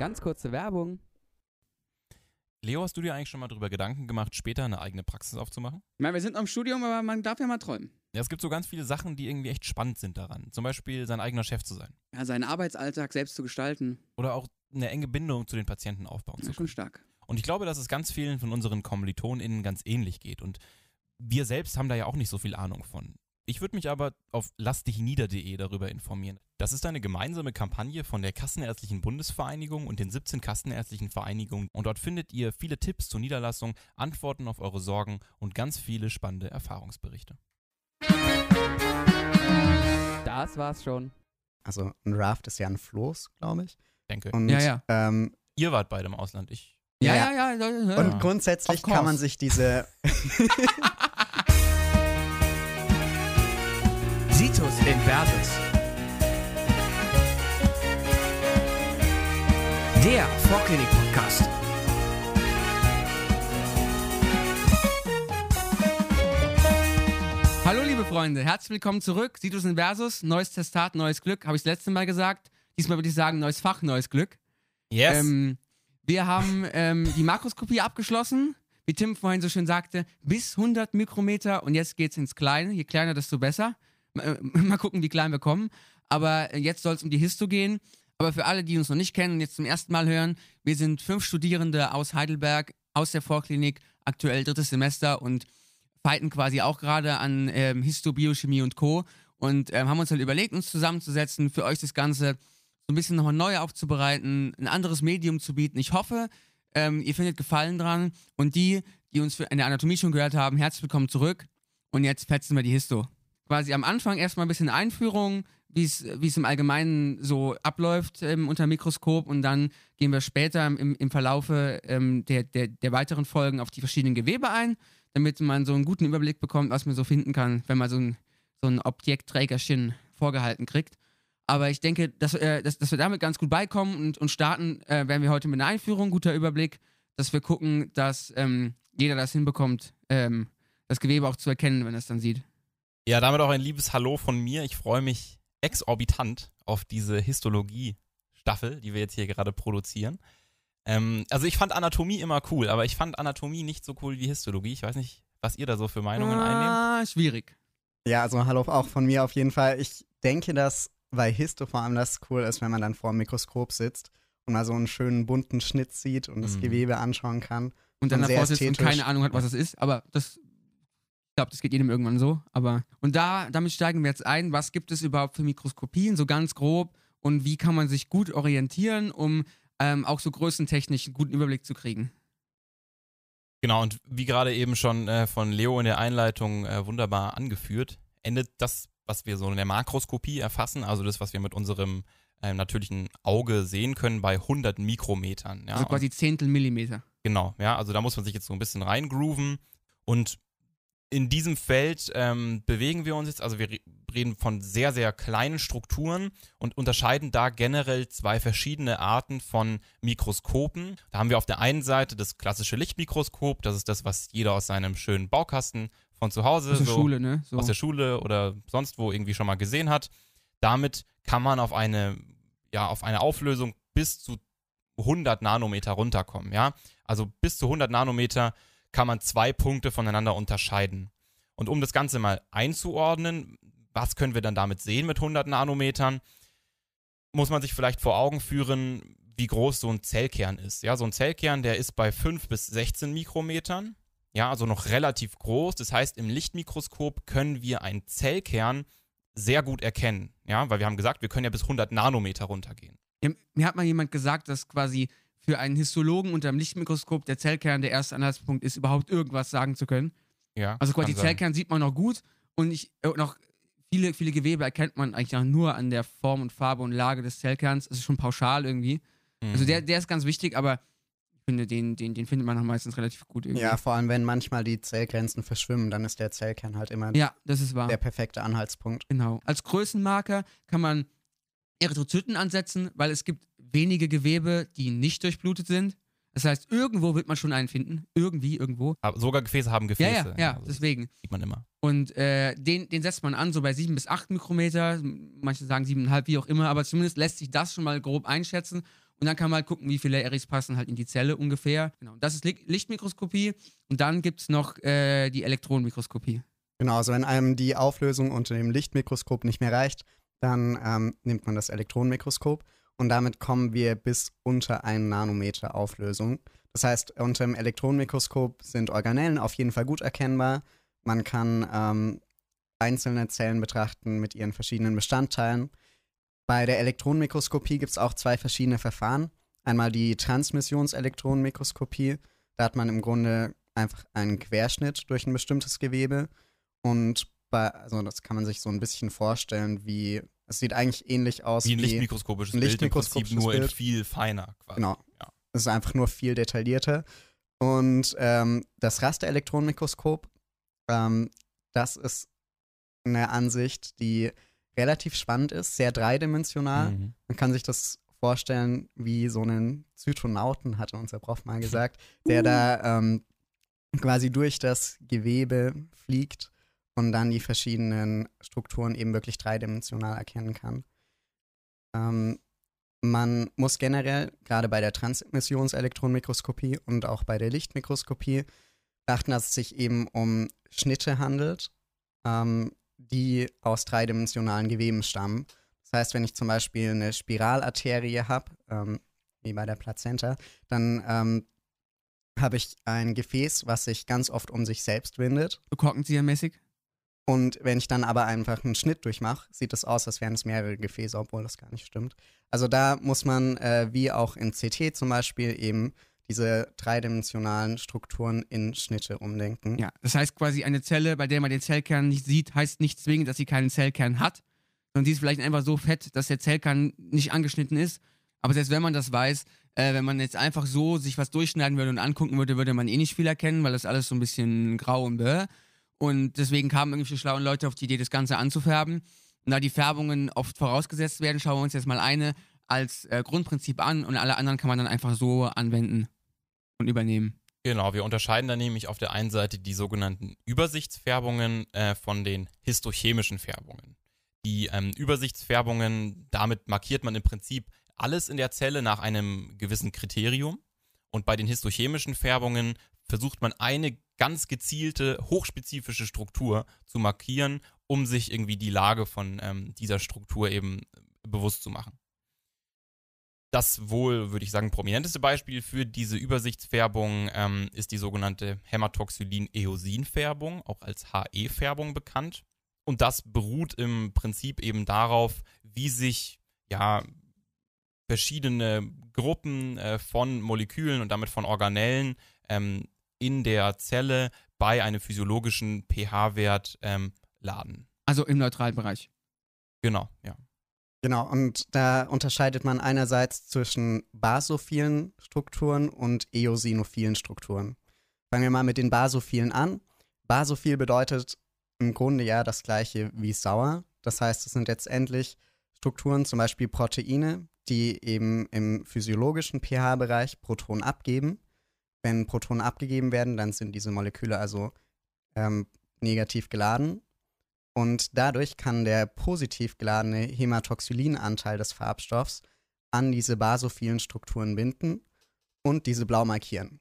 Ganz kurze Werbung. Leo, hast du dir eigentlich schon mal darüber Gedanken gemacht, später eine eigene Praxis aufzumachen? Ich meine, wir sind noch im Studium, aber man darf ja mal träumen. Ja, es gibt so ganz viele Sachen, die irgendwie echt spannend sind daran. Zum Beispiel sein eigener Chef zu sein. Ja, seinen Arbeitsalltag selbst zu gestalten, Oder auch eine enge Bindung zu den Patienten aufbauen ist zu ja können. schon stark. Und ich glaube, dass es ganz vielen von unseren KommilitonInnen ganz ähnlich geht. Und wir selbst haben da ja auch nicht so viel Ahnung von. Ich würde mich aber auf lassdichnieder.de darüber informieren. Das ist eine gemeinsame Kampagne von der Kassenärztlichen Bundesvereinigung und den 17 Kassenärztlichen Vereinigungen. Und dort findet ihr viele Tipps zur Niederlassung, Antworten auf eure Sorgen und ganz viele spannende Erfahrungsberichte. Das war's schon. Also ein Raft ist ja ein Floß, glaube ich. Denke. Und, Ja, ja. Ähm, Ihr wart beide im Ausland. Ich. Ja, Ja, ja, ja. ja, ja. und grundsätzlich kann man sich diese Situs Inversus. Der Vorklinik-Podcast. Hallo, liebe Freunde. Herzlich willkommen zurück. Situs Inversus. Neues Testat, neues Glück. Habe ich das letzte Mal gesagt. Diesmal würde ich sagen, neues Fach, neues Glück. Yes. Ähm, wir haben ähm, die Makroskopie abgeschlossen. Wie Tim vorhin so schön sagte, bis 100 Mikrometer und jetzt geht's ins Kleine. Je kleiner, desto besser. Äh, Mal gucken, wie klein wir kommen. Aber äh, jetzt soll es um die Histo gehen. Aber für alle, die uns noch nicht kennen und jetzt zum ersten Mal hören, wir sind fünf Studierende aus Heidelberg, aus der Vorklinik, aktuell drittes Semester und fighten quasi auch gerade an ähm, Histo, Biochemie und Co. Und ähm, haben uns halt überlegt, uns zusammenzusetzen, für euch das Ganze so ein bisschen nochmal neu aufzubereiten, ein anderes Medium zu bieten. Ich hoffe, ähm, ihr findet Gefallen dran. Und die, die uns in der Anatomie schon gehört haben, herzlich willkommen zurück. Und jetzt fetzen wir die Histo. Quasi am Anfang erstmal ein bisschen Einführung, wie es im Allgemeinen so abläuft ähm, unter Mikroskop. Und dann gehen wir später im, im Verlaufe ähm, der, der, der weiteren Folgen auf die verschiedenen Gewebe ein, damit man so einen guten Überblick bekommt, was man so finden kann, wenn man so ein, so ein Objektträgerchen vorgehalten kriegt. Aber ich denke, dass, äh, dass, dass wir damit ganz gut beikommen und, und starten äh, werden wir heute mit einer Einführung, guter Überblick, dass wir gucken, dass ähm, jeder das hinbekommt, ähm, das Gewebe auch zu erkennen, wenn er es dann sieht. Ja, damit auch ein liebes Hallo von mir. Ich freue mich exorbitant auf diese Histologie-Staffel, die wir jetzt hier gerade produzieren. Ähm, also ich fand Anatomie immer cool, aber ich fand Anatomie nicht so cool wie Histologie. Ich weiß nicht, was ihr da so für Meinungen einnehmt. ah, schwierig. Ja, also hallo auch von mir auf jeden Fall. Ich denke, dass bei Histo vor allem das cool ist, wenn man dann vor dem Mikroskop sitzt und mal so einen schönen bunten Schnitt sieht und das Mhm. Gewebe anschauen kann. Und dann davor sitzt und keine Ahnung hat, was es ist. Aber das, glaube, das geht jedem irgendwann so. Aber und da, damit steigen wir jetzt ein. Was gibt es überhaupt für Mikroskopien, so ganz grob? Und wie kann man sich gut orientieren, um ähm, auch so größentechnisch einen guten Überblick zu kriegen? Genau, und wie gerade eben schon äh, von Leo in der Einleitung äh, wunderbar angeführt, endet das, was wir so in der Makroskopie erfassen, also das, was wir mit unserem äh, natürlichen Auge sehen können, bei 100 Mikrometern. Ja, also quasi Zehntel Millimeter. Genau, ja, also da muss man sich jetzt so ein bisschen reingrooven. Und in diesem Feld ähm, bewegen wir uns jetzt, also wir re- reden von sehr, sehr kleinen Strukturen und unterscheiden da generell zwei verschiedene Arten von Mikroskopen. Da haben wir auf der einen Seite das klassische Lichtmikroskop, das ist das, was jeder aus seinem schönen Baukasten von zu Hause Aus der so Schule, ne? So. aus der Schule oder sonst wo irgendwie schon mal gesehen hat. Damit kann man auf eine, ja, auf eine Auflösung bis zu 100 Nanometer runterkommen, ja. Also bis zu 100 Nanometer kann man zwei Punkte voneinander unterscheiden. Und um das Ganze mal einzuordnen, was können wir dann damit sehen mit 100 Nanometern, muss man sich vielleicht vor Augen führen, wie groß so ein Zellkern ist. Ja, so ein Zellkern, der ist bei 5 bis 16 Mikrometern. Ja, also noch relativ groß. Das heißt, im Lichtmikroskop können wir einen Zellkern sehr gut erkennen. Ja, weil wir haben gesagt, wir können ja bis 100 Nanometer runtergehen. Mir hat mal jemand gesagt, dass quasi für einen Histologen unter dem Lichtmikroskop der Zellkern der erste Anhaltspunkt ist, überhaupt irgendwas sagen zu können. Ja, Also quasi. Zellkern sieht man noch gut und ich, äh, noch viele, viele Gewebe erkennt man eigentlich auch nur an der Form und Farbe und Lage des Zellkerns. Das ist schon pauschal irgendwie. Mhm. Also der, der ist ganz wichtig, aber ich finde, den, den, den findet man noch meistens relativ gut irgendwie. Ja, vor allem wenn manchmal die Zellgrenzen verschwimmen, dann ist der Zellkern halt immer ja das ist wahr. der perfekte Anhaltspunkt. Genau. Als Größenmarker kann man Erythrozyten ansetzen, weil es gibt wenige Gewebe, die nicht durchblutet sind. Das heißt, irgendwo wird man schon einen finden. Irgendwie, irgendwo. Aber sogar Gefäße haben Ja, Gefäße. ja, ja, Also das deswegen. sieht man immer. Und äh, den, den setzt man an, so bei 7 bis 8 Mikrometer. Manche sagen 7,5, wie auch immer, aber zumindest lässt sich das schon mal grob einschätzen. Und dann kann man halt gucken, wie viele Eris passen halt in die Zelle ungefähr. Genau. Das ist Lichtmikroskopie. Und dann gibt es noch äh, die Elektronenmikroskopie. Genau, also wenn einem die Auflösung unter dem Lichtmikroskop nicht mehr reicht, dann ähm, nimmt man das Elektronenmikroskop und damit kommen wir bis unter 1 Nanometer Auflösung. Das heißt, unter dem Elektronenmikroskop sind Organellen auf jeden Fall gut erkennbar. Man kann ähm, einzelne Zellen betrachten mit ihren verschiedenen Bestandteilen. Bei der Elektronenmikroskopie gibt es auch zwei verschiedene Verfahren. Einmal die Transmissionselektronenmikroskopie. Da hat man im Grunde einfach einen Querschnitt durch ein bestimmtes Gewebe und bei, also das kann man sich so ein bisschen vorstellen, wie es sieht eigentlich ähnlich aus wie ein lichtmikroskopisches ein Bild, im Prinzip nur in viel feiner quasi. Genau. Ja. Es ist einfach nur viel detaillierter. Und ähm, das Rasterelektronenmikroskop, ähm, das ist eine Ansicht, die relativ spannend ist, sehr dreidimensional. Mhm. Man kann sich das vorstellen wie so einen Zytonauten, hatte unser Prof mal gesagt, der da ähm, quasi durch das Gewebe fliegt und dann die verschiedenen Strukturen eben wirklich dreidimensional erkennen kann. Ähm, man muss generell, gerade bei der Transmissionselektronenmikroskopie und auch bei der Lichtmikroskopie, beachten, dass es sich eben um Schnitte handelt, ähm, die aus dreidimensionalen Geweben stammen. Das heißt, wenn ich zum Beispiel eine Spiralarterie habe, ähm, wie bei der Plazenta, dann ähm, habe ich ein Gefäß, was sich ganz oft um sich selbst windet. Korkenziehermäßig? Und wenn ich dann aber einfach einen Schnitt durchmache, sieht es aus, als wären es mehrere Gefäße, obwohl das gar nicht stimmt. Also da muss man, äh, wie auch in CT zum Beispiel, eben diese dreidimensionalen Strukturen in Schnitte umdenken. Ja, das heißt quasi eine Zelle, bei der man den Zellkern nicht sieht, heißt nicht zwingend, dass sie keinen Zellkern hat, sondern die ist vielleicht einfach so fett, dass der Zellkern nicht angeschnitten ist. Aber selbst wenn man das weiß, äh, wenn man jetzt einfach so sich was durchschneiden würde und angucken würde, würde man eh nicht viel erkennen, weil das alles so ein bisschen grau und bäh. Und deswegen kamen irgendwelche schlauen Leute auf die Idee, das Ganze anzufärben. Und da die Färbungen oft vorausgesetzt werden, schauen wir uns jetzt mal eine als äh, Grundprinzip an und alle anderen kann man dann einfach so anwenden und übernehmen. Genau, wir unterscheiden dann nämlich auf der einen Seite die sogenannten Übersichtsfärbungen äh, von den histochemischen Färbungen. Die ähm, Übersichtsfärbungen, damit markiert man im Prinzip alles in der Zelle nach einem gewissen Kriterium. Und bei den histochemischen Färbungen versucht man eine ganz gezielte, hochspezifische Struktur zu markieren, um sich irgendwie die Lage von ähm, dieser Struktur eben bewusst zu machen. Das wohl, würde ich sagen, prominenteste Beispiel für diese Übersichtsfärbung ähm, ist die sogenannte Hämatoxylin-Eosin-Färbung, auch als HE-Färbung bekannt. Und das beruht im Prinzip eben darauf, wie sich ja verschiedene Gruppen äh, von Molekülen und damit von Organellen ähm, in der Zelle bei einem physiologischen pH-Wert ähm, laden. Also im neutralen Bereich. Genau, ja. Genau, und da unterscheidet man einerseits zwischen basophilen Strukturen und eosinophilen Strukturen. Fangen wir mal mit den basophilen an. Basophil bedeutet im Grunde ja das gleiche wie sauer. Das heißt, es sind letztendlich Strukturen, zum Beispiel Proteine, die eben im physiologischen pH-Bereich Protonen abgeben wenn Protonen abgegeben werden, dann sind diese Moleküle also ähm, negativ geladen. Und dadurch kann der positiv geladene Hämatoxylin-Anteil des Farbstoffs an diese basophilen Strukturen binden und diese blau markieren.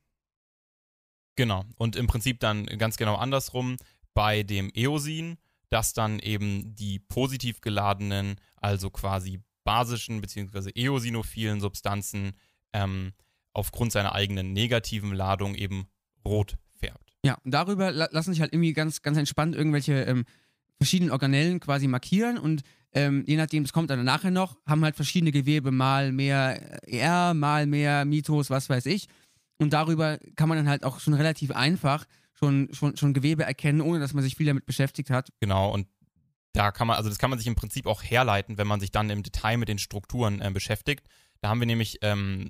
Genau. Und im Prinzip dann ganz genau andersrum bei dem Eosin, dass dann eben die positiv geladenen, also quasi basischen bzw. eosinophilen Substanzen ähm, aufgrund seiner eigenen negativen Ladung eben rot färbt. Ja, und darüber lassen sich halt irgendwie ganz, ganz entspannt irgendwelche ähm, verschiedenen Organellen quasi markieren und ähm, je nachdem, es kommt dann nachher noch, haben halt verschiedene Gewebe, mal mehr ER, mal mehr Mitos, was weiß ich. Und darüber kann man dann halt auch schon relativ einfach schon, schon, schon Gewebe erkennen, ohne dass man sich viel damit beschäftigt hat. Genau, und da kann man, also das kann man sich im Prinzip auch herleiten, wenn man sich dann im Detail mit den Strukturen äh, beschäftigt. Da haben wir nämlich ähm,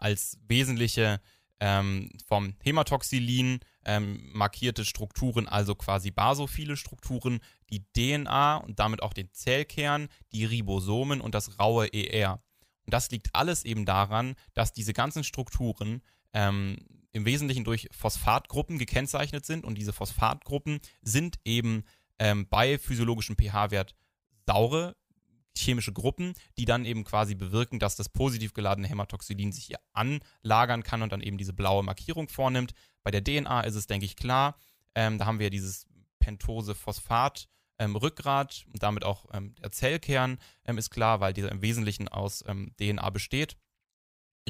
als wesentliche ähm, vom Hämatoxylin ähm, markierte Strukturen, also quasi basophile Strukturen, die DNA und damit auch den Zellkern, die Ribosomen und das raue ER. Und das liegt alles eben daran, dass diese ganzen Strukturen ähm, im Wesentlichen durch Phosphatgruppen gekennzeichnet sind und diese Phosphatgruppen sind eben ähm, bei physiologischem pH-Wert saure chemische Gruppen, die dann eben quasi bewirken, dass das positiv geladene Hämatoxylin sich hier anlagern kann und dann eben diese blaue Markierung vornimmt. Bei der DNA ist es, denke ich, klar. Ähm, da haben wir dieses Pentose-Phosphat. Ähm, Rückgrat und damit auch ähm, der Zellkern ähm, ist klar, weil dieser im Wesentlichen aus ähm, DNA besteht.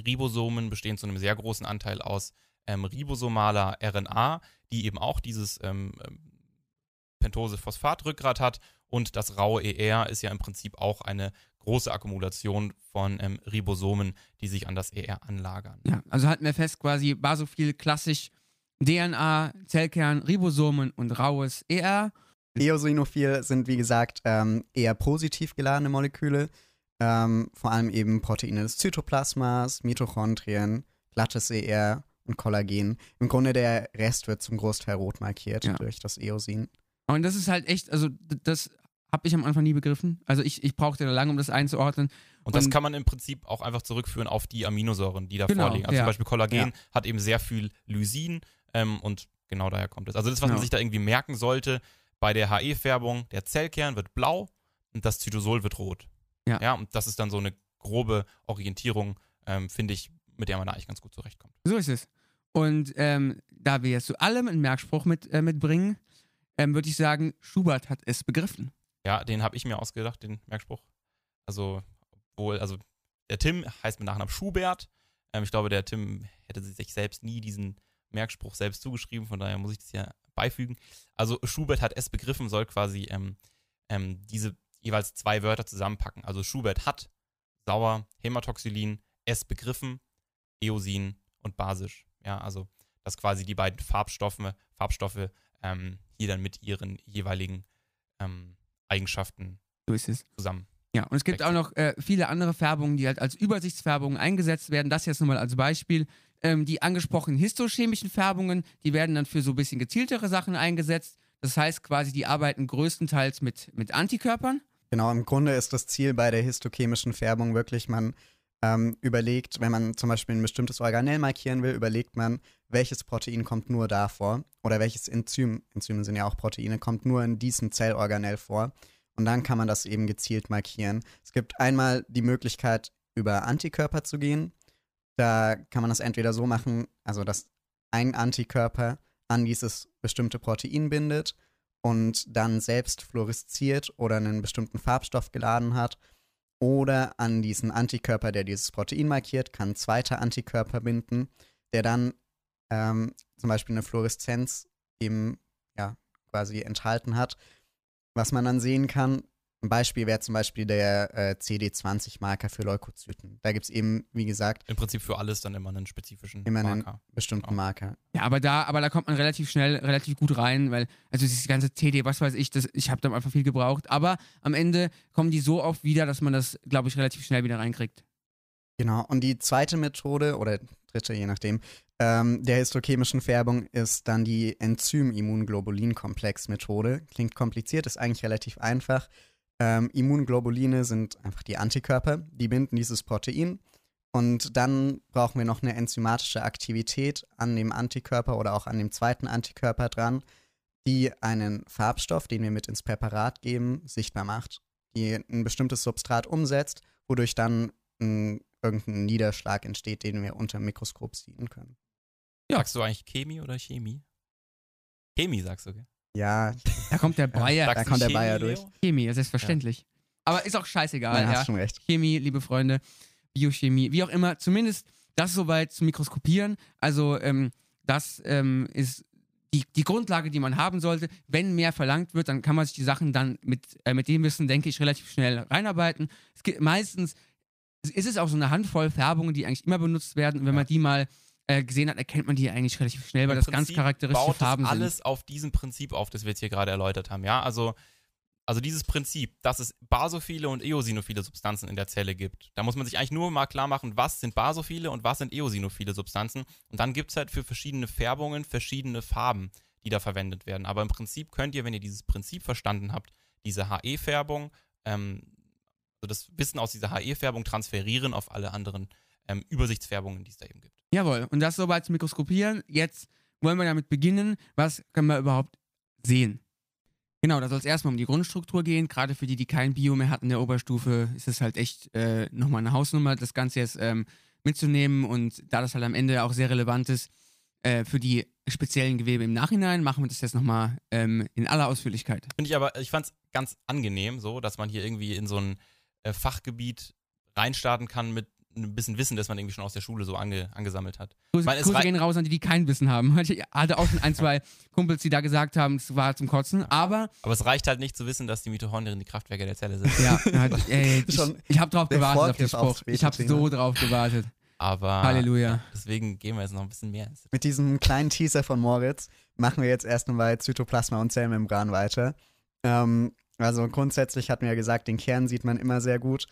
Ribosomen bestehen zu einem sehr großen Anteil aus ähm, ribosomaler RNA, die eben auch dieses Pentose-Phosphat-Rückgrat hat. Und das raue ER ist ja im Prinzip auch eine große Akkumulation von ähm, Ribosomen, die sich an das ER anlagern. Ja, also halten wir fest, quasi basophil klassisch DNA, Zellkern, Ribosomen und raues ER. Eosinophil sind, wie gesagt, ähm, eher positiv geladene Moleküle. Ähm, vor allem eben Proteine des Zytoplasmas, Mitochondrien, glattes ER und Kollagen. Im Grunde der Rest wird zum Großteil rot markiert Ja. durch das Eosin. Und das ist halt echt, also das habe ich am Anfang nie begriffen. Also ich, ich brauchte da lange, um das einzuordnen. Und das Und- kann man im Prinzip auch einfach zurückführen auf die Aminosäuren, die da Genau, vorliegen. Also ja. zum Beispiel Kollagen Ja. hat eben sehr viel Lysin ähm, und genau daher kommt es. Also das, was man Genau. sich da irgendwie merken sollte, bei der HE-Färbung, der Zellkern wird blau und das Zytosol wird rot. Ja. ja und das ist dann so eine grobe Orientierung, ähm, finde ich, mit der man da eigentlich ganz gut zurechtkommt. So ist es. Und ähm, da wir jetzt zu allem einen Merkspruch mit, äh, mitbringen, ähm, würde ich sagen, Schubert hat es begriffen. Ja, den habe ich mir ausgedacht, den Merkspruch. Also, wohl, also der Tim heißt mit Nachnamen Schubert. Ähm, ich glaube, der Tim hätte sich selbst nie diesen Merkspruch selbst zugeschrieben, von daher muss ich das hier beifügen. Also Schubert hat es begriffen, soll quasi ähm, ähm, diese jeweils zwei Wörter zusammenpacken. Also Schubert hat sauer, Hämatoxylin, es begriffen, Eosin und basisch. Ja, also dass quasi die beiden Farbstoffe, Farbstoffe ähm, hier dann mit ihren jeweiligen ähm, Eigenschaften So ist es. zusammen. Ja, und es gibt auch noch äh, viele andere Färbungen, die halt als Übersichtsfärbungen eingesetzt werden. Das jetzt nur mal als Beispiel. Ähm, die angesprochenen histochemischen Färbungen, die werden dann für so ein bisschen gezieltere Sachen eingesetzt. Das heißt quasi, die arbeiten größtenteils mit, mit Antikörpern. Genau, im Grunde ist das Ziel bei der histochemischen Färbung wirklich, man ähm, überlegt, wenn man zum Beispiel ein bestimmtes Organell markieren will, überlegt man, welches Protein kommt nur da vor oder welches Enzym, Enzyme sind ja auch Proteine, kommt nur in diesem Zellorganell vor. Und dann kann man das eben gezielt markieren. Es gibt einmal die Möglichkeit, über Antikörper zu gehen. Da kann man das entweder so machen, also dass ein Antikörper an dieses bestimmte Protein bindet und dann selbst fluoresziert oder einen bestimmten Farbstoff geladen hat. Oder an diesen Antikörper, der dieses Protein markiert, kann ein zweiter Antikörper binden, der dann ähm, zum Beispiel eine Fluoreszenz eben ja, quasi enthalten hat. Was man dann sehen kann, ein Beispiel wäre zum Beispiel der äh, CD20-Marker für Leukozyten. Da gibt es eben, wie gesagt, Im Prinzip für alles dann immer einen spezifischen Immer einen- Marker. bestimmten Genau. Marker. Ja, aber da, aber da kommt man relativ schnell, relativ gut rein, weil, also dieses ganze TD, was weiß ich, das, ich habe da einfach viel gebraucht. Aber am Ende kommen die so oft wieder, dass man das, glaube ich, relativ schnell wieder reinkriegt. Genau, und die zweite Methode, oder dritte, je nachdem, ähm, der histochemischen Färbung ist dann die Enzym-Immunglobulin-Komplex-Methode. Klingt kompliziert, ist eigentlich relativ einfach. Ähm, Immunglobuline sind einfach die Antikörper, die binden dieses Protein. Und dann brauchen wir noch eine enzymatische Aktivität an dem Antikörper oder auch an dem zweiten Antikörper dran, die einen Farbstoff, den wir mit ins Präparat geben, sichtbar macht, die ein bestimmtes Substrat umsetzt, wodurch dann ein, irgendein Niederschlag entsteht, den wir unter dem Mikroskop sehen können. Ja. Sagst du eigentlich Chemie oder Chemie? Chemie sagst du, gell? Ja, Da kommt der Bayer. Da kommt der Chemie, Bayer Leo? durch. Chemie, ja, selbstverständlich. Aber ist auch scheißegal, man ja. hast schon recht. Chemie, liebe Freunde, Biochemie, wie auch immer, zumindest das soweit zu mikroskopieren. Also ähm, das ähm, ist die, die Grundlage, die man haben sollte. Wenn mehr verlangt wird, dann kann man sich die Sachen dann mit, äh, mit dem Wissen, denke ich, relativ schnell reinarbeiten. Es gibt meistens ist es auch so eine Handvoll Färbungen, die eigentlich immer benutzt werden. Und wenn Ja. man die mal äh, gesehen hat, erkennt man die eigentlich relativ schnell, weil Im das ganz Prinzip charakteristische baut Farben das sind. alles auf diesem Prinzip auf, das wir jetzt hier gerade erläutert haben. Ja, also, also dieses Prinzip, dass es basophile und eosinophile Substanzen in der Zelle gibt. Da muss man sich eigentlich nur mal klar machen, was sind basophile und was sind eosinophile Substanzen. Und dann gibt es halt für verschiedene Färbungen verschiedene Farben, die da verwendet werden. Aber im Prinzip könnt ihr, wenn ihr dieses Prinzip verstanden habt, diese HE-Färbung, ähm, also das Wissen aus dieser HE-Färbung transferieren auf alle anderen ähm, Übersichtsfärbungen, die es da eben gibt. Jawohl, und das soweit zum Mikroskopieren. Jetzt wollen wir damit beginnen. Was können wir überhaupt sehen? Genau, da soll es erstmal um die Grundstruktur gehen. Gerade für die, die kein Bio mehr hatten in der Oberstufe, ist es halt echt äh, nochmal eine Hausnummer, das Ganze jetzt ähm, mitzunehmen. Und da das halt am Ende auch sehr relevant ist äh, für die speziellen Gewebe im Nachhinein, machen wir das jetzt nochmal ähm, in aller Ausführlichkeit. Finde ich aber, ich fand es ganz angenehm, so, dass man hier irgendwie in so ein äh, Fachgebiet reinstarten kann mit ein bisschen Wissen, das man irgendwie schon aus der Schule so ange, angesammelt hat. Grüße, es Grüße gehen raus an die, die kein Wissen haben. Ich hatte auch schon ein, zwei Kumpels, die da gesagt haben, es war zum Kotzen. Aber, Aber es reicht halt nicht zu wissen, dass die Mitochondrien die Kraftwerke der Zelle sind. ja, halt, ey, ich, Schon ich habe drauf gewartet auf den Spruch. Ich habe so drauf gewartet. Aber Halleluja. deswegen gehen wir jetzt noch ein bisschen mehr ins Mit diesem kleinen Teaser von Moritz machen wir jetzt erst einmal Zytoplasma und Zellmembran weiter. Ähm, also grundsätzlich hatten wir ja gesagt, den Kern sieht man immer sehr gut.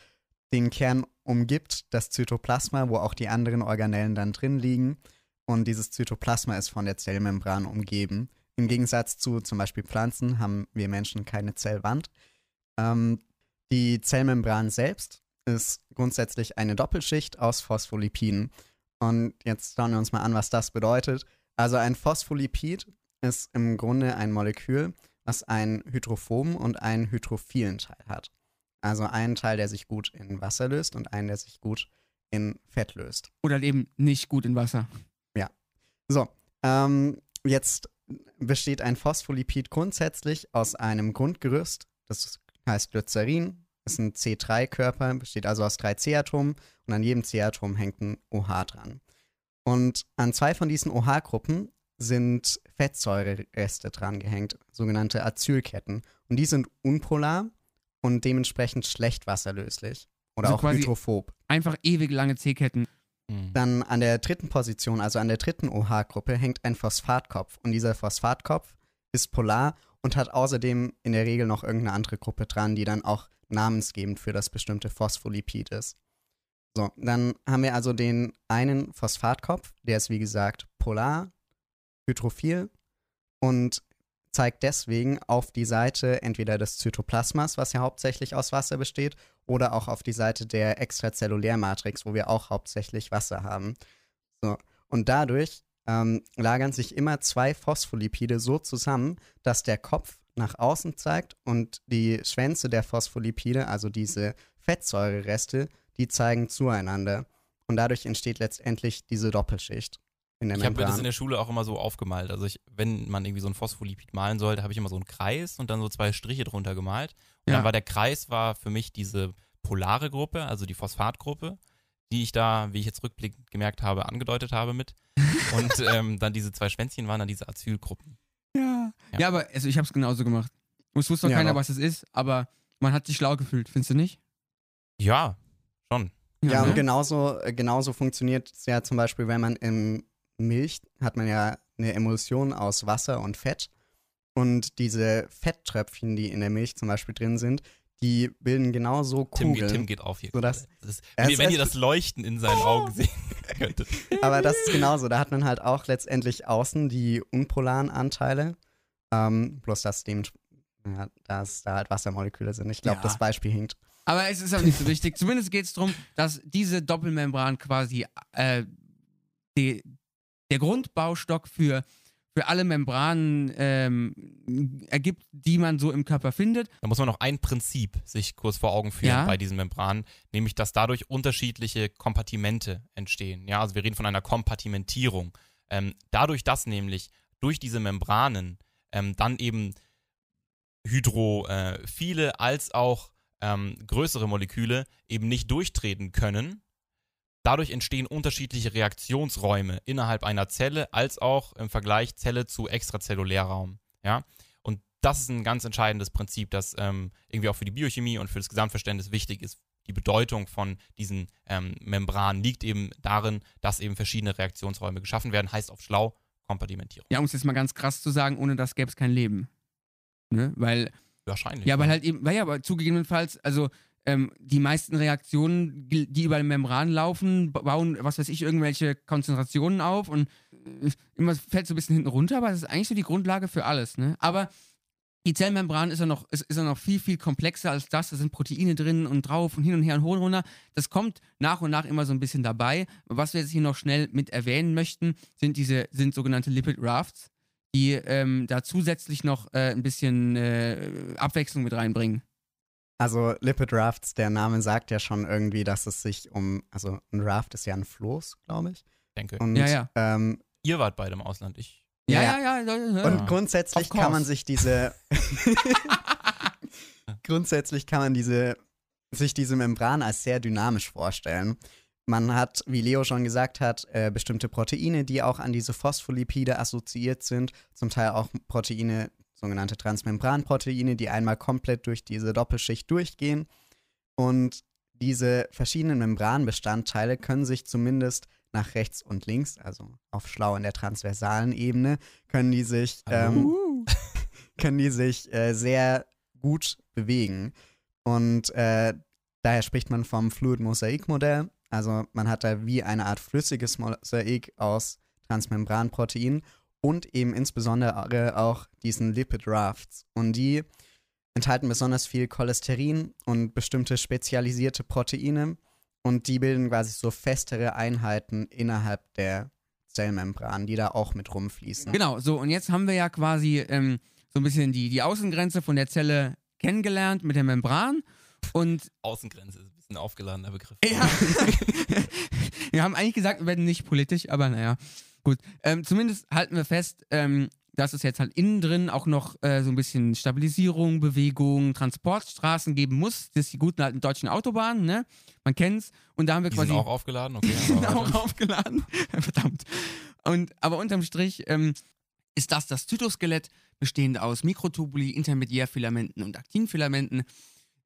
Den Kern umgibt das Zytoplasma, wo auch die anderen Organellen dann drin liegen. Und dieses Zytoplasma ist von der Zellmembran umgeben. Im Gegensatz zu zum Beispiel Pflanzen haben wir Menschen keine Zellwand. Ähm, die Zellmembran selbst ist grundsätzlich eine Doppelschicht aus Phospholipiden. Und jetzt schauen wir uns mal an, was das bedeutet. Also ein Phospholipid ist im Grunde ein Molekül, was einen hydrophoben und einen hydrophilen Teil hat. Also einen Teil, der sich gut in Wasser löst und einen, der sich gut in Fett löst. Oder halt eben nicht gut in Wasser. So, ähm, jetzt besteht ein Phospholipid grundsätzlich aus einem Grundgerüst, das heißt Glycerin, ist ein C3-Körper, besteht also aus drei C-Atomen und an jedem C-Atom hängt ein OH dran. Und an zwei von diesen OH-Gruppen sind Fettsäurereste dran gehängt, sogenannte Acylketten. Und die sind unpolar und dementsprechend schlecht wasserlöslich oder Also auch hydrophob. Einfach ewig lange C-Ketten. Mhm. Dann an der dritten Position, also an der dritten OH-Gruppe, hängt ein Phosphatkopf. Und dieser Phosphatkopf ist polar und hat außerdem in der Regel noch irgendeine andere Gruppe dran, die dann auch namensgebend für das bestimmte Phospholipid ist. So, dann haben wir also den einen Phosphatkopf, der ist wie gesagt polar, hydrophil und zeigt deswegen auf die Seite entweder des Zytoplasmas, was ja hauptsächlich aus Wasser besteht, oder auch auf die Seite der Extrazellulärmatrix, wo wir auch hauptsächlich Wasser haben. So. Und dadurch ähm, lagern sich immer zwei Phospholipide so zusammen, dass der Kopf nach außen zeigt und die Schwänze der Phospholipide, also diese Fettsäurereste, die zeigen zueinander. Und dadurch entsteht letztendlich diese Doppelschicht in der Ich habe mir das in der Schule auch immer so aufgemalt. Also ich, wenn man irgendwie so ein Phospholipid malen sollte, habe ich immer so einen Kreis und dann so zwei Striche drunter gemalt. Und Ja. dann war der Kreis war für mich diese polare Gruppe, also die Phosphatgruppe, die ich da, wie ich jetzt rückblickend gemerkt habe, angedeutet habe mit. Und ähm, dann diese zwei Schwänzchen waren dann diese Acylgruppen. Ja. Ja. Ja, aber also ich habe es genauso gemacht. Es wusste doch Ja, keiner, doch. was es ist, aber man hat sich schlau gefühlt, findest du nicht? Ja, schon. Ja, ne? und genauso, äh, genauso funktioniert es ja zum Beispiel, wenn man im Milch hat man ja eine Emulsion aus Wasser und Fett. Und diese Fetttröpfchen, die in der Milch zum Beispiel drin sind, die bilden genauso Tim, Kugeln. Tim geht auf hier. So, das- gerade. das ist, wenn, ihr, wenn ihr das Leuchten in seinen Augen sehen könntet. Aber das ist genauso. Da hat man halt auch letztendlich außen die unpolaren Anteile. Ähm, bloß dass, dem, ja, dass da halt Wassermoleküle sind. Ich glaube, Ja. das Beispiel hinkt. Aber es ist auch nicht so wichtig. Zumindest geht es darum, dass diese Doppelmembran quasi äh, die, der Grundbaustock für, für alle Membranen ähm, ergibt, die man so im Körper findet. Da muss man noch ein Prinzip sich kurz vor Augen führen Ja. bei diesen Membranen, nämlich dass dadurch unterschiedliche Kompartimente entstehen. Ja, also wir reden von einer Kompartimentierung. Ähm, dadurch, dass nämlich durch diese Membranen ähm, dann eben hydrophile als auch ähm, größere Moleküle eben nicht durchtreten können. Dadurch entstehen unterschiedliche Reaktionsräume innerhalb einer Zelle als auch im Vergleich Zelle zu Extrazellulärraum. Ja? Und das ist ein ganz entscheidendes Prinzip, das ähm, irgendwie auch für die Biochemie und für das Gesamtverständnis wichtig ist. Die Bedeutung von diesen ähm, Membranen liegt eben darin, dass eben verschiedene Reaktionsräume geschaffen werden, heißt auf schlau Kompartimentierung. Ja, um es jetzt mal ganz krass zu sagen, ohne das gäbe es kein Leben. Ne? Weil Wahrscheinlich. Ja, weil halt eben, weil ja, aber zugegebenenfalls, also ähm, die meisten Reaktionen, die über die Membran laufen, ba- bauen, was weiß ich, irgendwelche Konzentrationen auf und äh, immer fällt so ein bisschen hinten runter, aber das ist eigentlich so die Grundlage für alles, ne? Aber die Zellmembran ist ja noch, ist, ist ja noch viel, viel komplexer als das. Da sind Proteine drin und drauf und hin und her und hoch und runter. Das kommt nach und nach immer so ein bisschen dabei. Was wir jetzt hier noch schnell mit erwähnen möchten, sind diese, sind sogenannte Lipid Rafts, die ähm, da zusätzlich noch äh, ein bisschen äh, Abwechslung mit reinbringen. Also Lipid Rafts, der Name sagt ja schon irgendwie, dass es sich um, also ein Raft ist ja ein Floß, glaube ich. denke. Und, Ja, ja. Ähm, Ihr wart beide im Ausland. Ich. Ja, Ja, ja, ja. Und grundsätzlich kann man sich diese grundsätzlich kann man diese sich diese Membran als sehr dynamisch vorstellen. Man hat, wie Leo schon gesagt hat, äh, bestimmte Proteine, die auch an diese Phospholipide assoziiert sind, zum Teil auch Proteine, sogenannte Transmembranproteine, die einmal komplett durch diese Doppelschicht durchgehen. Und diese verschiedenen Membranbestandteile können sich zumindest nach rechts und links, also auf schlau in der transversalen Ebene, können die sich ähm, Uh. können die sich äh, sehr gut bewegen. Und äh, daher spricht man vom Fluid-Mosaik-Modell. Also man hat da wie eine Art flüssiges Mosaik aus Transmembranproteinen und eben insbesondere auch diesen Lipid Rafts. Und die enthalten besonders viel Cholesterin und bestimmte spezialisierte Proteine. Und die bilden quasi so festere Einheiten innerhalb der Zellmembran, die da auch mit rumfließen. Genau, so und jetzt haben wir ja quasi ähm, so ein bisschen die, die Außengrenze von der Zelle kennengelernt mit der Membran. Und Außengrenze ist ein bisschen aufgeladener Begriff. ja, wir haben eigentlich gesagt, wir werden nicht politisch, aber naja, gut. Ähm, zumindest halten wir fest, ähm, dass es jetzt halt innen drin auch noch äh, so ein bisschen Stabilisierung, Bewegung, Transportstraßen geben muss. Das ist die guten alten deutschen Autobahnen, ne? Man kennt's. Und da haben wir Die quasi sind auch aufgeladen, okay. sind aber auch aufgeladen. Verdammt. Und, aber unterm Strich ähm, ist das das Zytoskelett, bestehend aus Mikrotubuli, Intermediärfilamenten und Aktinfilamenten,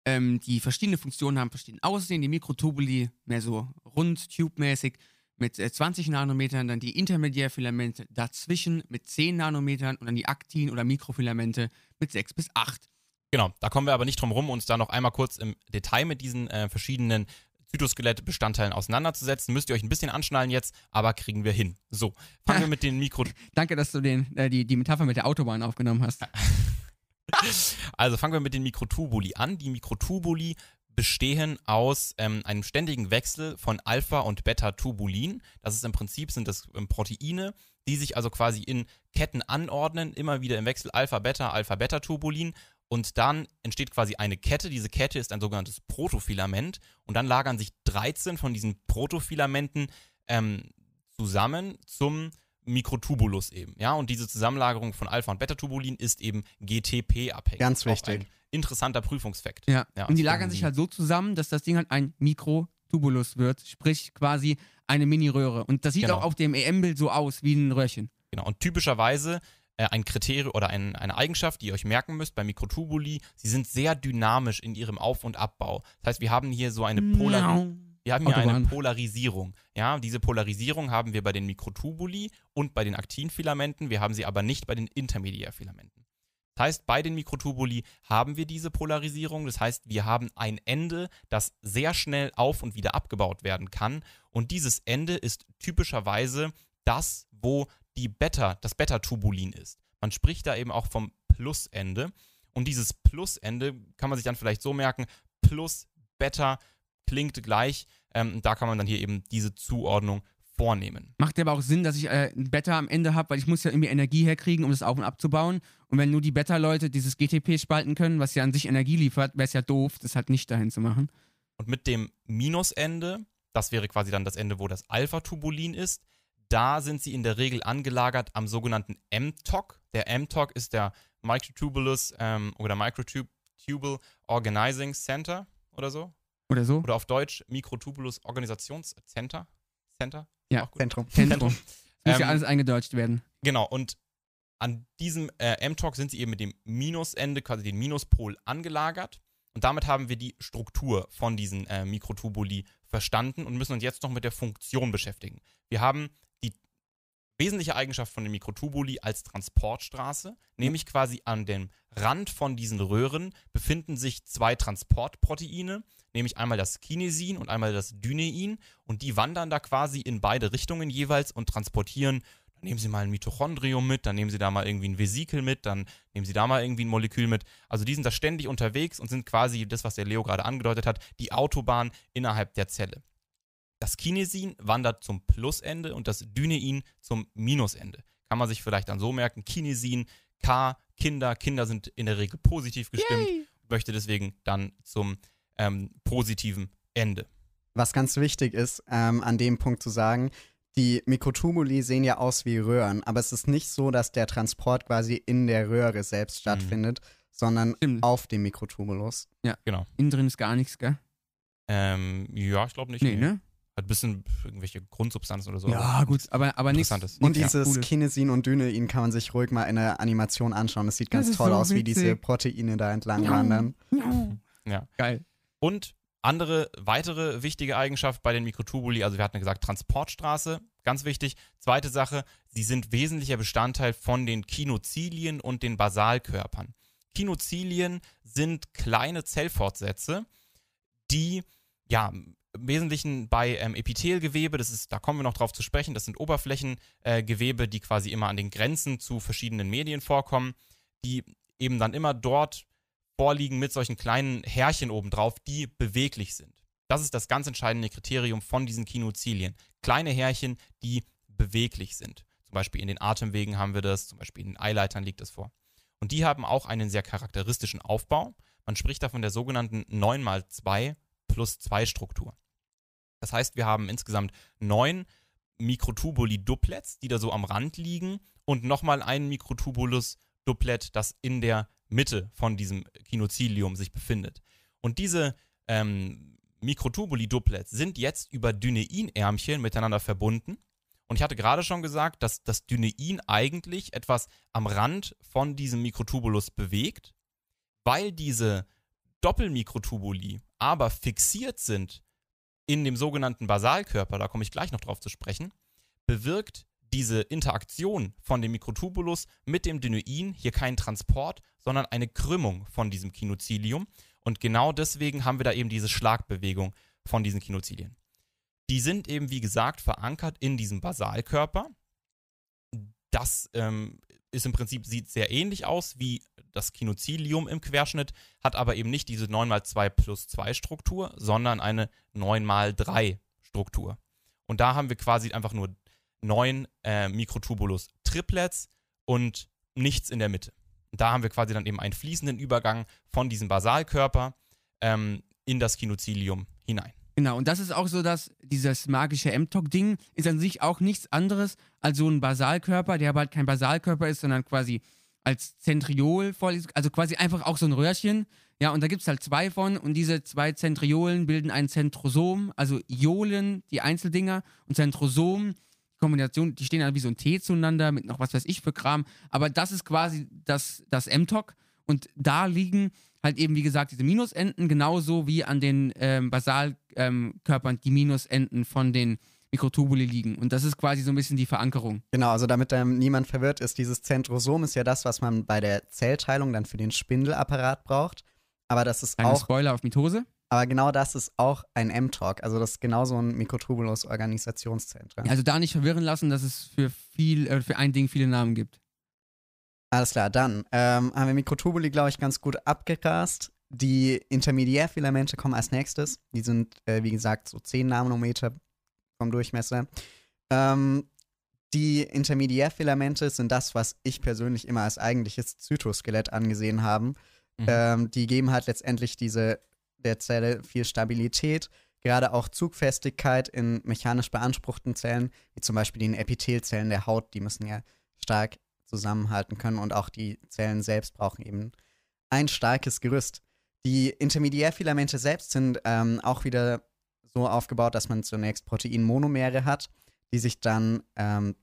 ähm, die verschiedene Funktionen haben, verschieden aussehen. Die Mikrotubuli mehr so rund, tube-mäßig mit äh, 20 Nanometern, dann die Intermediärfilamente dazwischen mit 10 Nanometern und dann die Aktin- oder Mikrofilamente mit 6 bis 8. Genau, da kommen wir aber nicht drum rum, uns da noch einmal kurz im Detail mit diesen äh, verschiedenen Zytoskelettbestandteilen auseinanderzusetzen. Müsst ihr euch ein bisschen anschnallen jetzt, aber kriegen wir hin. So, fangen wir mit den Mikro... Danke, dass du den, äh, die, die Metapher mit der Autobahn aufgenommen hast. Also fangen wir mit den Mikrotubuli an. Die Mikrotubuli bestehen aus ähm, einem ständigen Wechsel von Alpha- und Beta-Tubulin. Das ist im Prinzip sind das ähm, Proteine, die sich also quasi in Ketten anordnen, immer wieder im Wechsel Alpha-Beta, Alpha-Beta-Tubulin. Und dann entsteht quasi eine Kette. Diese Kette ist ein sogenanntes Protofilament. Und dann lagern sich 13 von diesen Protofilamenten ähm, zusammen zum Mikrotubulus eben. Ja, und diese Zusammenlagerung von Alpha- und Beta-Tubulin ist eben GTP-abhängig. Ganz wichtig. Ein interessanter Prüfungsfakt. Ja. Ja, und die lagern sich halt so zusammen, dass das Ding halt ein Mikrotubulus wird, sprich quasi eine Mini-Röhre. Und das sieht Genau. auch auf dem EM-Bild so aus, wie ein Röhrchen. Genau. Und typischerweise äh, ein Kriterium oder ein, eine Eigenschaft, die ihr euch merken müsst bei Mikrotubuli, sie sind sehr dynamisch in ihrem Auf- und Abbau. Das heißt, wir haben hier so eine Polar wir haben hier eine Autobahn. Polarisierung. Ja, diese Polarisierung haben wir bei den Mikrotubuli und bei den Aktinfilamenten, wir haben sie aber nicht bei den Intermediärfilamenten. Das heißt, bei den Mikrotubuli haben wir diese Polarisierung. Das heißt, wir haben ein Ende, das sehr schnell auf und wieder abgebaut werden kann. Und dieses Ende ist typischerweise das, wo die Beta, das Beta-Tubulin ist. Man spricht da eben auch vom Plusende. Und dieses Plusende kann man sich dann vielleicht so merken: Plus Beta klingt gleich. Ähm, da kann man dann hier eben diese Zuordnung vornehmen. Macht aber auch Sinn, dass ich äh, ein Beta am Ende habe, weil ich muss ja irgendwie Energie herkriegen, um das auf- und abzubauen. Und wenn nur die Beta-Leute dieses GTP spalten können, was ja an sich Energie liefert, wäre es ja doof, das halt nicht dahin zu machen. Und mit dem Minusende, das wäre quasi dann das Ende, wo das Alpha-Tubulin ist, da sind sie in der Regel angelagert am sogenannten mTOC. Der mTOC ist der Microtubulus ähm, oder Microtubule Organizing Center oder so. Oder so? Oder auf Deutsch Mikrotubulus Organisationscenter. Center? Ja. Auch gut. Zentrum. Zentrum. Muss ja Ähm, alles eingedeutscht werden. Genau, und an diesem äh, mTOC sind sie eben mit dem Minusende, quasi den Minuspol, angelagert. Und damit haben wir die Struktur von diesen äh, Mikrotubuli verstanden und müssen uns jetzt noch mit der Funktion beschäftigen. Wir haben die wesentliche Eigenschaft von den Mikrotubuli als Transportstraße, nämlich quasi an dem Rand von diesen Röhren befinden sich zwei Transportproteine, nämlich einmal das Kinesin und einmal das Dynein und die wandern da quasi in beide Richtungen jeweils und transportieren dann nehmen Sie mal ein Mitochondrium mit, dann nehmen Sie da mal irgendwie ein Vesikel mit, dann nehmen Sie da mal irgendwie ein Molekül mit. Also die sind da ständig unterwegs und sind quasi das, was der Leo gerade angedeutet hat, die Autobahn innerhalb der Zelle. Das Kinesin wandert zum Plusende und das Dynein zum Minusende. kann man sich vielleicht dann so merken, Kinesin, K, Kinder, Kinder sind in der Regel positiv gestimmt, möchte deswegen dann zum ähm, positiven Ende. Was ganz wichtig ist, ähm, an dem Punkt zu sagen, die Mikrotubuli sehen ja aus wie Röhren, aber es ist nicht so, dass der Transport quasi in der Röhre selbst stattfindet, sondern Stimmt. auf dem Mikrotubulus. Genau. Innen drin ist gar nichts, gell? Ähm, ja, ich glaube nicht. Nee, ne? Hat ein bisschen irgendwelche Grundsubstanzen oder so. Ja, gut, aber, aber nichts. Und Ja, dieses Cooles. Kinesin und Dynein kann man sich ruhig mal in der Animation anschauen. Das sieht Das ganz ist toll so aus, wie diese witzig. Proteine da entlang Ja. wandern. Ja. Geil. Und andere weitere wichtige Eigenschaft bei den Mikrotubuli, also wir hatten gesagt Transportstraße, ganz wichtig. Zweite Sache, sie sind wesentlicher Bestandteil von den Kinozilien und den Basalkörpern. Kinozilien sind kleine Zellfortsätze, die ja im Wesentlichen bei ähm, Epithelgewebe, das ist, da kommen wir noch drauf zu sprechen, das sind Oberflächengewebe, äh, die quasi immer an den Grenzen zu verschiedenen Medien vorkommen, die eben dann immer dort vorliegen mit solchen kleinen Härchen obendrauf, die beweglich sind. Das ist das ganz entscheidende Kriterium von diesen Kinozilien. Kleine Härchen, die beweglich sind. Zum Beispiel in den Atemwegen haben wir das, zum Beispiel in den Eileitern liegt das vor. Und die haben auch einen sehr charakteristischen Aufbau. Man spricht da von der sogenannten 9x2 plus 2 Struktur. Das heißt, wir haben insgesamt neun Mikrotubuli-Duplets, die da so am Rand liegen und nochmal ein Mikrotubulus-Duplet, das in der Mitte von diesem Kinozilium sich befindet. Und diese ähm, Mikrotubuli-Duplets sind jetzt über Dyneinärmchen miteinander verbunden. Und ich hatte gerade schon gesagt, dass das Dynein eigentlich etwas am Rand von diesem Mikrotubulus bewegt, weil diese Doppelmikrotubuli aber fixiert sind in dem sogenannten Basalkörper, da komme ich gleich noch drauf zu sprechen, bewirkt diese Interaktion von dem Mikrotubulus mit dem Dynein hier keinen Transport, sondern eine Krümmung von diesem Kinozilium. Und genau deswegen haben wir da eben diese Schlagbewegung von diesen Kinozilien. Die sind eben, wie gesagt, verankert in diesem Basalkörper. Das ähm, ist im Prinzip, sieht sehr ähnlich aus wie das Kinozilium im Querschnitt, hat aber eben nicht diese 9x2 plus 2 Struktur, sondern eine 9x3 Struktur. Und da haben wir quasi einfach nur neun äh, Mikrotubulus-Triplets und nichts in der Mitte. Und da haben wir quasi dann eben einen fließenden Übergang von diesem Basalkörper ähm, in das Kinozilium hinein. Genau, und das ist auch so, dass dieses magische M-Tok-Ding ist an sich auch nichts anderes als so ein Basalkörper, der aber halt kein Basalkörper ist, sondern quasi als Zentriol also quasi einfach auch so ein Röhrchen. Ja, und da gibt es halt zwei von und diese zwei Zentriolen bilden ein Zentrosom, also Iolen, die Einzeldinger und Zentrosom, Kombination, die stehen halt wie so ein T zueinander mit noch was weiß ich für Kram, aber das ist quasi das, das M-Tok und da liegen halt eben, wie gesagt, diese Minusenden, genauso wie an den ähm, Basalkörpern die Minusenden von den Mikrotubuli liegen. Und das ist quasi so ein bisschen die Verankerung. Genau, also damit ähm, niemand verwirrt ist, dieses Zentrosom ist ja das, was man bei der Zellteilung dann für den Spindelapparat braucht. Aber das ist Kleiner auch, Spoiler auf Mitose. Aber genau das ist auch ein M-Talk. Also das ist genauso ein Mikrotubulus-Organisationszentrum. Also da nicht verwirren lassen, dass es für viel, äh, für ein Ding viele Namen gibt. Alles klar, dann ähm, haben wir Mikrotubuli, glaube ich, ganz gut abgegrast. Die Intermediärfilamente kommen als nächstes. Die sind, äh, wie gesagt, so 10 Nanometer vom Durchmesser. Ähm, die Intermediärfilamente sind das, was ich persönlich immer als eigentliches Zytoskelett angesehen habe. Mhm. Ähm, die geben halt letztendlich diese der Zelle viel Stabilität, gerade auch Zugfestigkeit in mechanisch beanspruchten Zellen, wie zum Beispiel den Epithelzellen der Haut, die müssen ja stark zusammenhalten können und auch die Zellen selbst brauchen eben ein starkes Gerüst. Die Intermediärfilamente selbst sind ähm, auch wieder so aufgebaut, dass man zunächst Proteinmonomere hat, die sich dann ähm,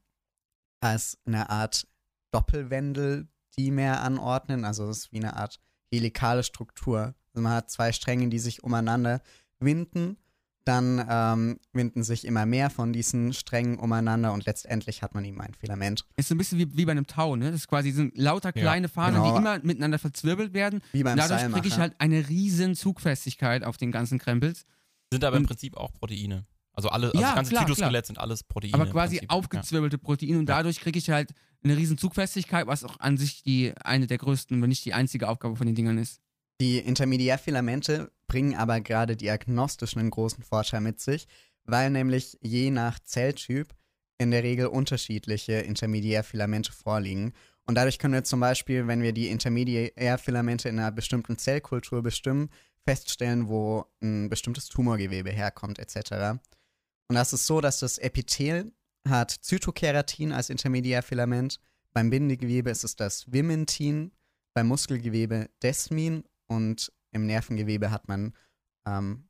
als eine Art Doppelwendeldimer anordnen. Also es ist wie eine Art helikale Struktur. Also man hat zwei Stränge, die sich umeinander winden. Dann ähm, winden sich immer mehr von diesen Strängen umeinander und letztendlich hat man eben ein Filament. Ist so ein bisschen wie, wie bei einem Tau, ne? Das ist quasi sind lauter Ja, kleine Fahnen, genau. die immer miteinander verzwirbelt werden. Wie beim Und dadurch kriege ich halt eine riesen Zugfestigkeit auf den ganzen Krempels. Sind aber im Und- Prinzip auch Proteine. Also alle, also Ja, das ganze klar, Zytoskelett sind alles Proteine. aber quasi aufgezwirbelte Proteine und Ja. dadurch kriege ich halt eine riesen Zugfestigkeit, was auch an sich die eine der größten, wenn nicht die einzige Aufgabe von den Dingern ist. Die Intermediärfilamente bringen aber gerade diagnostisch einen großen Vorteil mit sich, weil nämlich je nach Zelltyp in der Regel unterschiedliche Intermediärfilamente vorliegen. Und dadurch können wir zum Beispiel, wenn wir die Intermediärfilamente in einer bestimmten Zellkultur bestimmen, feststellen, wo ein bestimmtes Tumorgewebe herkommt, etc. Und das ist so, dass das Epithel hat Zytokeratin als Intermediärfilament, beim Bindegewebe ist es das Vimentin, beim Muskelgewebe Desmin und im Nervengewebe hat man ähm,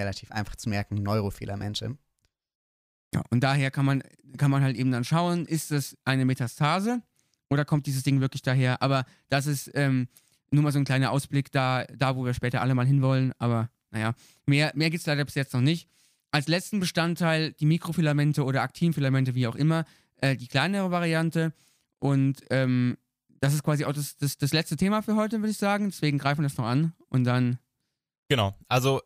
relativ einfach zu merken Neurofilamente. Ja, und daher kann man, kann man halt eben dann schauen, ist das eine Metastase oder kommt dieses Ding wirklich daher? Aber das ist ähm, nur mal so ein kleiner Ausblick da, da, wo wir später alle mal hinwollen. Aber naja, mehr, mehr gibt es leider bis jetzt noch nicht. Als letzten Bestandteil die Mikrofilamente oder Aktinfilamente, wie auch immer, äh, die kleinere Variante. Und ähm, das ist quasi auch das, das, das letzte Thema für heute, würde ich sagen. Deswegen greifen wir das noch an und dann. Genau. Also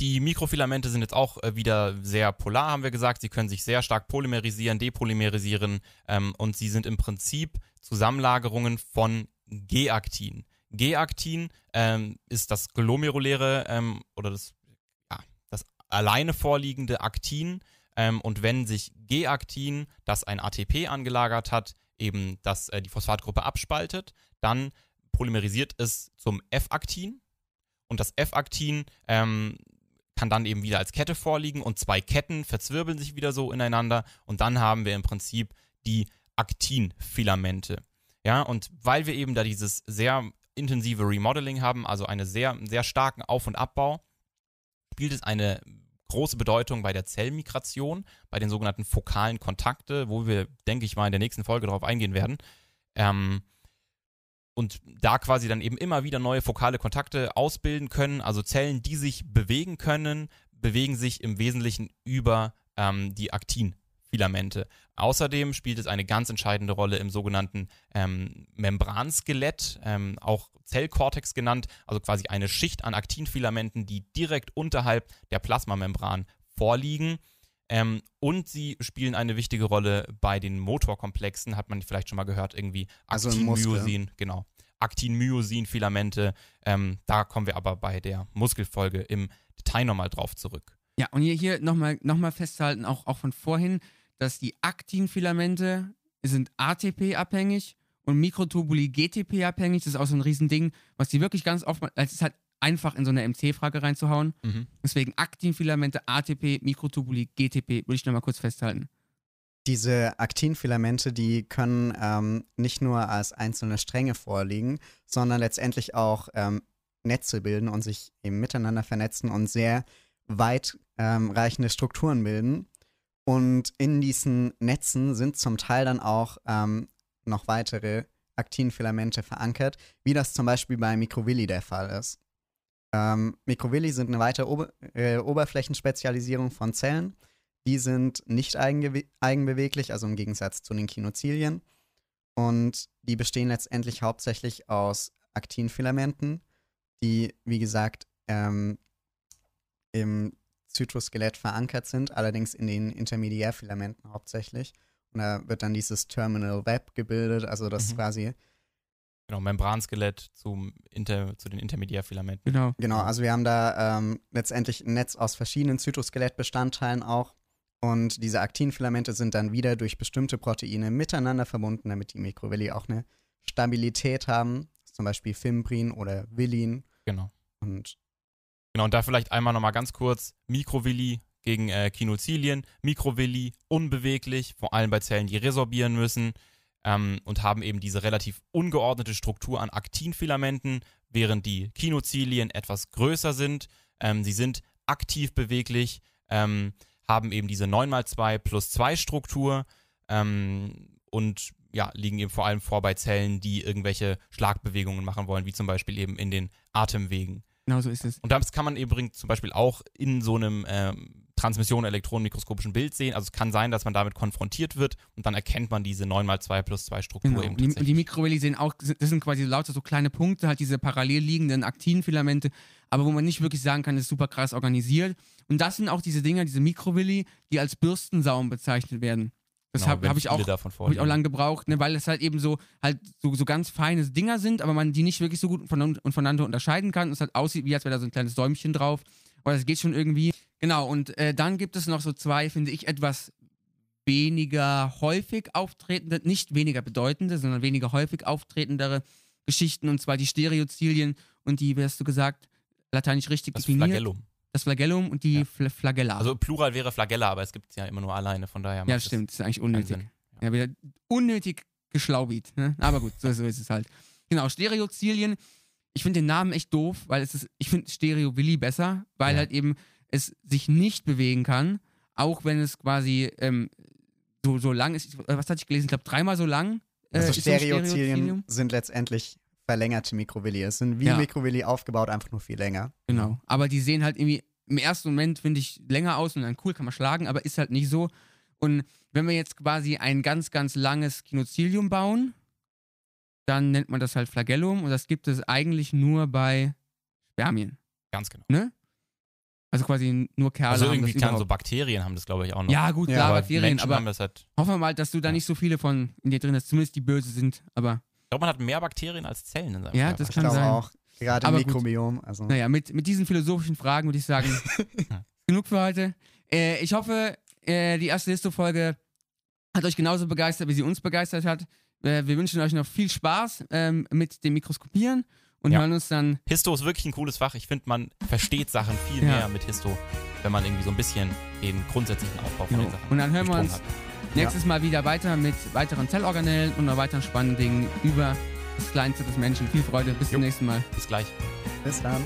die Mikrofilamente sind jetzt auch äh, wieder sehr polar, haben wir gesagt. Sie können sich sehr stark polymerisieren, depolymerisieren ähm, und sie sind im Prinzip Zusammenlagerungen von G-Aktin. G-Aktin ähm, ist das glomeruläre ähm, oder das, ja, das alleine vorliegende Aktin. Ähm, und wenn sich G-Aktin, das ein ATP angelagert hat, eben das, äh, die Phosphatgruppe abspaltet, dann polymerisiert es zum F-Aktin. Und das F-Aktin ähm, kann dann eben wieder als Kette vorliegen und zwei Ketten verzwirbeln sich wieder so ineinander und dann haben wir im Prinzip die Aktinfilamente. Ja, und weil wir eben da dieses sehr intensive Remodeling haben, also einen sehr, sehr starken Auf- und Abbau, spielt es eine große Bedeutung bei der Zellmigration, bei den sogenannten fokalen Kontakte, wo wir, denke ich mal, in der nächsten Folge darauf eingehen werden. Ähm, und da quasi dann eben immer wieder neue fokale Kontakte ausbilden können, also Zellen, die sich bewegen können, bewegen sich im Wesentlichen über ähm, die Aktinfilamente. Außerdem spielt es eine ganz entscheidende Rolle im sogenannten ähm, Membranskelett, ähm, auch Zellkortex genannt, also quasi eine Schicht an Aktinfilamenten, die direkt unterhalb der Plasmamembran vorliegen. Ähm, und sie spielen eine wichtige Rolle bei den Motorkomplexen, hat man vielleicht schon mal gehört, irgendwie Also. Aktin-Myosin, genau. Aktin-Myosin-Filamente. Ähm, da kommen wir aber bei der Muskelfolge im Detail nochmal drauf zurück. Ja, und hier, hier nochmal noch mal festhalten, auch, auch von vorhin, dass die Aktinfilamente sind ATP-abhängig und Mikrotubuli GTP-abhängig. Das ist auch so ein Riesending, was die wirklich ganz oft, es ist halt einfach in so eine MC-Frage reinzuhauen. Mhm. Deswegen Aktinfilamente, ATP, Mikrotubuli, GTP, würde ich nochmal kurz festhalten. Diese Aktinfilamente, die können ähm, nicht nur als einzelne Stränge vorliegen, sondern letztendlich auch ähm, Netze bilden und sich eben miteinander vernetzen und sehr weit ähm, Strukturen bilden. Und in diesen Netzen sind zum Teil dann auch ähm, noch weitere Aktinfilamente verankert, wie das zum Beispiel bei Microvilli der Fall ist. Ähm, Microvilli sind eine weitere Ober äh, Oberflächenspezialisierung von Zellen. Die sind nicht eigenbeweglich, also im Gegensatz zu den Kinozilien. Und die bestehen letztendlich hauptsächlich aus Aktinfilamenten, die, wie gesagt, ähm, im Zytoskelett verankert sind, allerdings in den Intermediärfilamenten hauptsächlich. Und da wird dann dieses Terminal Web gebildet, also das Mhm. quasi Genau, Membranskelett zum Inter, zu den Intermediärfilamenten. Genau. Genau, also wir haben da ähm, letztendlich ein Netz aus verschiedenen Zytoskelettbestandteilen auch. Und diese Aktinfilamente sind dann wieder durch bestimmte Proteine miteinander verbunden, damit die Mikrovilli auch eine Stabilität haben. Zum Beispiel Fimbrin oder Villin. Genau. Und Genau, und da vielleicht einmal nochmal ganz kurz: Mikrovilli gegen äh, Kinozilien. Mikrovilli unbeweglich, vor allem bei Zellen, die resorbieren müssen ähm, und haben eben diese relativ ungeordnete Struktur an Aktinfilamenten, während die Kinozilien etwas größer sind. Ähm, sie sind aktiv beweglich, ähm, haben eben diese 9x2 plus 2 Struktur ähm, und ja, liegen eben vor allem vor bei Zellen, die irgendwelche Schlagbewegungen machen wollen, wie zum Beispiel eben in den Atemwegen. Genau so ist es. Und das kann man übrigens zum Beispiel auch in so einem ähm, Transmission-elektronenmikroskopischen Bild sehen. Also es kann sein, dass man damit konfrontiert wird und dann erkennt man diese 9x2 plus 2 Struktur Genau. eben Und die, und die tatsächlich. Mikrovilli sehen auch, das sind quasi lauter so kleine Punkte, halt diese parallel liegenden Aktinfilamente, aber wo man nicht wirklich sagen kann, das ist super krass organisiert. Und das sind auch diese Dinger, diese Mikrovilli, die als Bürstensaum bezeichnet werden. Das Genau, habe hab ich auch Habe ich auch lange gebraucht, ne, weil es halt eben so halt so, so ganz feine Dinger sind, aber man die nicht wirklich so gut von, und voneinander unterscheiden kann. Und es halt aussieht, wie als wäre da so ein kleines Säumchen drauf. Aber das geht schon irgendwie. Genau, und äh, dann gibt es noch so zwei, finde ich, etwas weniger häufig auftretende, nicht weniger bedeutende, sondern weniger häufig auftretendere Geschichten, und zwar die Stereozilien und die, wie hast du gesagt, lateinisch richtig Das definiert. Flagellum. Das Flagellum und die Ja. Fl Flagella. Also Plural wäre Flagella, aber es gibt es ja immer nur alleine, von daher ja, stimmt, das ist eigentlich unnötig. Ja, wieder unnötig geschlaubit. Ne? Aber gut, so, so ist es halt. Genau, Stereozilien. Ich finde den Namen echt doof, weil es ist, ich finde Stereo Willi besser, weil Ja. halt eben es sich nicht bewegen kann, auch wenn es quasi ähm, so, so lang ist. Äh, Was hatte ich gelesen? Ich glaube, dreimal so lang. äh, Also ein Stereozilien sind letztendlich verlängerte Mikrovilli. Es sind wie Ja. Mikrovilli aufgebaut, einfach nur viel länger. Genau. Aber die sehen halt irgendwie im ersten Moment, finde ich, länger aus und dann cool, kann man schlagen, aber ist halt nicht so. Und wenn wir jetzt quasi ein ganz, ganz langes Kinozilium bauen, dann nennt man das halt Flagellum und das gibt es eigentlich nur bei Spermien. Ganz genau. Ne? Also quasi nur Kerle Also haben irgendwie das kann so. Bakterien haben das, glaube ich, auch noch. Ja, gut, Ja, klar, aber Bakterien, Menschen aber haben das halt. hoffen wir mal, dass du da Ja. nicht so viele von in dir drin hast, zumindest die böse sind. Aber Ich glaube, man hat mehr Bakterien als Zellen in seinem Ja, Körper. das Ich kann glaube sein. auch. Gerade im gut. Mikrobiom. Also, Naja, mit, mit diesen philosophischen Fragen würde ich sagen, genug für heute. Äh, ich hoffe, äh, die erste Listo-Folge hat euch genauso begeistert, wie sie uns begeistert hat. Äh, wir wünschen euch noch viel Spaß ähm, mit dem Mikroskopieren und Ja. hören uns dann. Histo ist wirklich ein cooles Fach. Ich finde, man versteht Sachen viel Ja. mehr mit Histo, wenn man irgendwie so ein bisschen den grundsätzlichen Aufbau von den Sachen Und dann hören wir uns hat. nächstes Mal wieder weiter mit weiteren Zellorganellen und noch weiteren spannenden Dingen über das Kleinste des Menschen. Viel Freude, bis Jo. zum nächsten Mal. Bis gleich. bis dann.